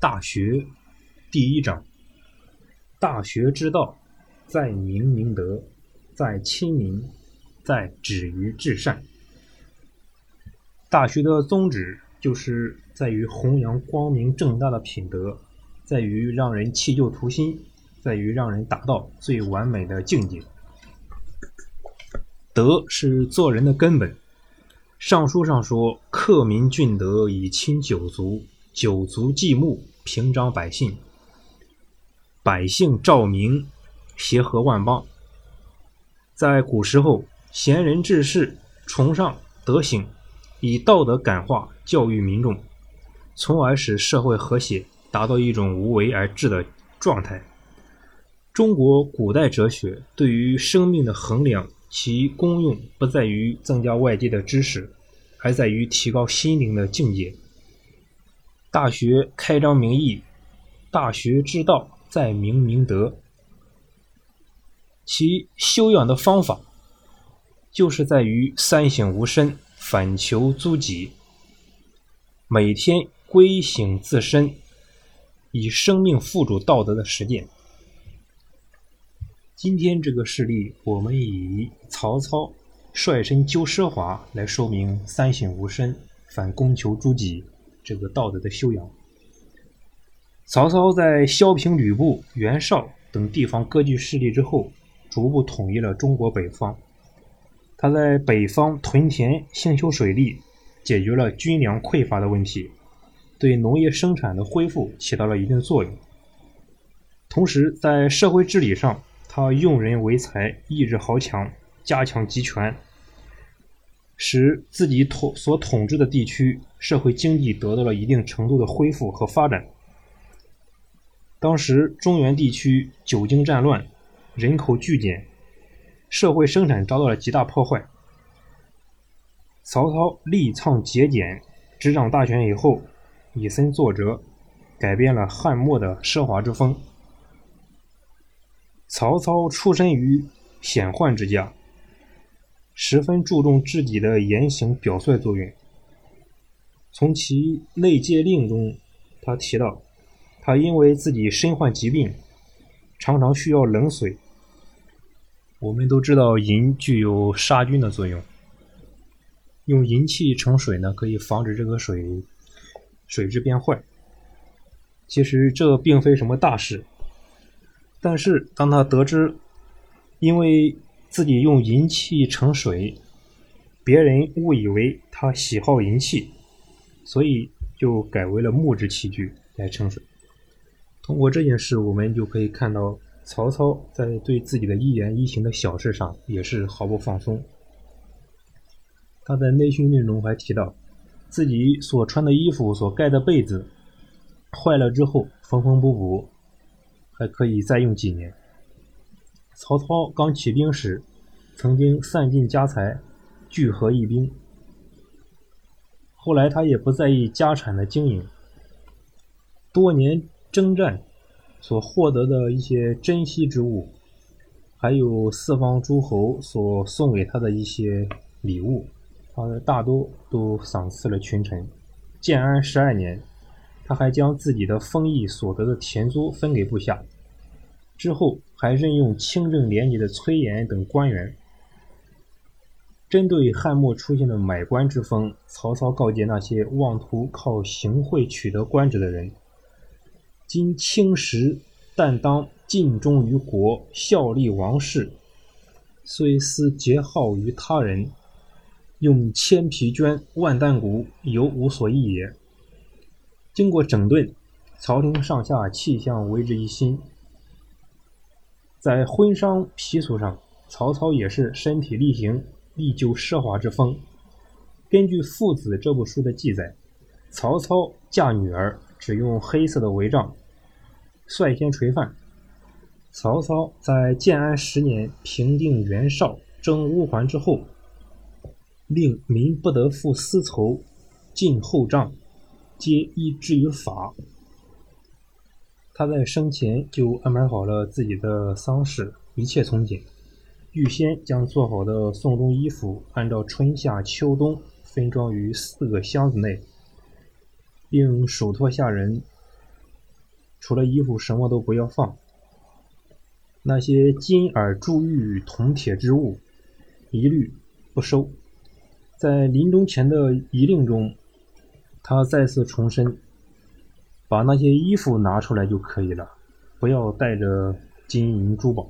大学》第一章：大学之道，在明明德，在亲民，在止于至善。大学的宗旨就是在于弘扬光明正大的品德，在于让人弃旧图新，在于让人达到最完美的境界。德是做人的根本。尚书上说：“克民俊德，以亲九族；九族祭墓，平章百姓。百姓照明，协和万邦。”在古时候，贤人治世，崇尚德行，以道德感化教育民众，从而使社会和谐，达到一种无为而治的状态。中国古代哲学对于生命的衡量。其功用不在于增加外界的知识，而在于提高心灵的境界。大学开张明义，大学之道在明明德。其修养的方法，就是在于三省吾身，反求诸己，每天归省自身，以生命付诸道德的实践。今天这个事例，我们以曹操率身救奢华来说明“三省吾身，反躬求诸己”这个道德的修养。曹操在削平吕布、袁绍等地方割据势力之后，逐步统一了中国北方。他在北方屯田、兴修水利，解决了军粮匮乏的问题，对农业生产的恢复起到了一定作用。同时，在社会治理上，他用人为才，意志豪强，加强集权，使自己统所统治的地区社会经济得到了一定程度的恢复和发展。当时中原地区久经战乱，人口剧减，社会生产遭到了极大破坏。曹操力倡节俭，执掌大权以后，以身作则，改变了汉末的奢华之风。曹操出身于显宦之家，十分注重自己的言行表率作用。从其内戒令中，他提到，他因为自己身患疾病，常常需要冷水。我们都知道银具有杀菌的作用，用银器盛水呢，可以防止这个水水质变坏。其实这并非什么大事。但是，当他得知，因为自己用银器盛水，别人误以为他喜好银器，所以就改为了木质器具来盛水。通过这件事，我们就可以看到，曹操在对自己的一言一行的小事上也是毫不放松。他在内训令中还提到，自己所穿的衣服、所盖的被子坏了之后，缝缝补补。还可以再用几年。曹操刚起兵时，曾经散尽家财，聚合义兵。后来他也不在意家产的经营，多年征战所获得的一些珍稀之物，还有四方诸侯所送给他的一些礼物，他大多都赏赐了群臣。建安十二年。他还将自己的封邑所得的田租分给部下，之后还任用清正廉洁的崔琰等官员。针对汉末出现的买官之风，曹操告诫那些妄图靠行贿取得官职的人：今清时，但当尽忠于国，效力王室，虽思结好于他人，用千匹绢、万担谷，犹无所益也。经过整顿，朝廷上下气象为之一新。在婚丧习俗上，曹操也是身体力行，力救奢华之风。根据《父子》这部书的记载，曹操嫁女儿只用黑色的帷帐，率先垂范。曹操在建安十年平定袁绍征乌桓之后，令民不得负私仇，尽厚帐。皆依之于法。他在生前就安排好了自己的丧事，一切从简。预先将做好的送终衣服按照春夏秋冬分装于四个箱子内，并嘱托下人除了衣服什么都不要放。那些金耳珠玉铜铁之物，一律不收。在临终前的遗令中，他再次重申：把那些衣服拿出来就可以了，不要带着金银珠宝。